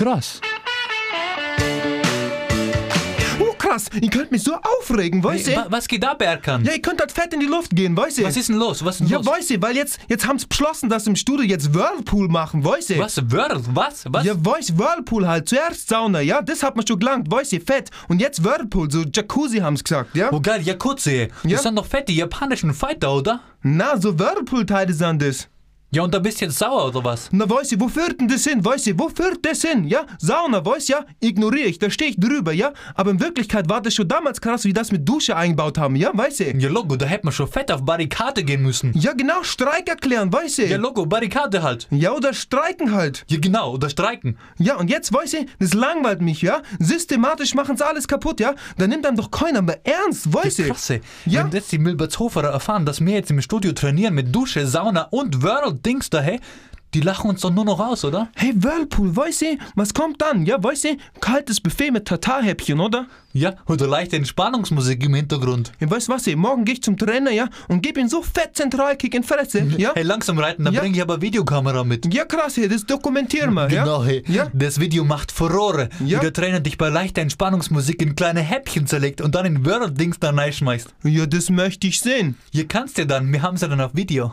Krass. Oh, krass, ich könnte mich so aufregen, weißt Hey, du? wa- was geht ab, Erkan? Ja, ich könnte halt fett in die Luft gehen, weißt du? Was ist denn los? Was ist denn Ja, los? weißt du, weil jetzt, jetzt haben sie beschlossen, dass sie im Studio jetzt Whirlpool machen, weißt du? Was? World? Was? Was? Ja, weißt Whirlpool halt. Zuerst Sauna, ja? Das hat man schon gelangt, weißt du, fett. Und jetzt Whirlpool, so Jacuzzi haben's gesagt, ja? Oh geil, Jakutze. Ja. Das sind doch fette japanischen Fighter, oder? Na, so Whirlpool-Teile sind das. Ja, und da bist du jetzt sauer, oder was? Na, weißt du, wo führt denn das hin, weißt du, wo führt das hin, ja? Sauna, weißt du, ja? Ignoriere ich, da stehe ich drüber, ja? Aber in Wirklichkeit war das schon damals krass, wie das mit Dusche eingebaut haben, ja? Weißt du? Ja, Logo, da hätte man schon fett auf Barrikade gehen müssen. Ja, genau, Streik erklären, weißt du? Ja, Logo, Barrikade halt. Ja, oder streiken halt. Ja, genau, oder streiken. Ja, und jetzt, weißt du, das langweilt mich, ja? Systematisch machen sie alles kaputt, ja? Da nimmt dann doch keiner mehr ernst, weißt du? Klasse. Ja. Wenn jetzt die Milbertshoferer erfahren, dass wir jetzt im Studio trainieren mit Dusche, Sauna und World-Dings da, hey, die lachen uns doch nur noch aus, oder? Hey, Whirlpool, weißt du, was kommt dann? Ja, weißt du, kaltes Buffet mit Tatarhäppchen, oder? Ja, oder leichte Entspannungsmusik im Hintergrund. Ja, weißt du was, ey, morgen geh ich zum Trainer, ja, und geb ihm so fett Zentralkick in Fresse, ja? Hey, langsam reiten, dann Ja. bringe ich aber Videokamera mit. Ja, krass, hey, das dokumentieren wir, ja? Genau, hey. Ja? Das Video macht Furore, Ja. wie der Trainer dich bei leichter Entspannungsmusik in kleine Häppchen zerlegt und dann in World-Dings da reinschmeißt. Ja, das möchte ich sehen. Ihr kannst ja dann, wir haben sie dann auf Video.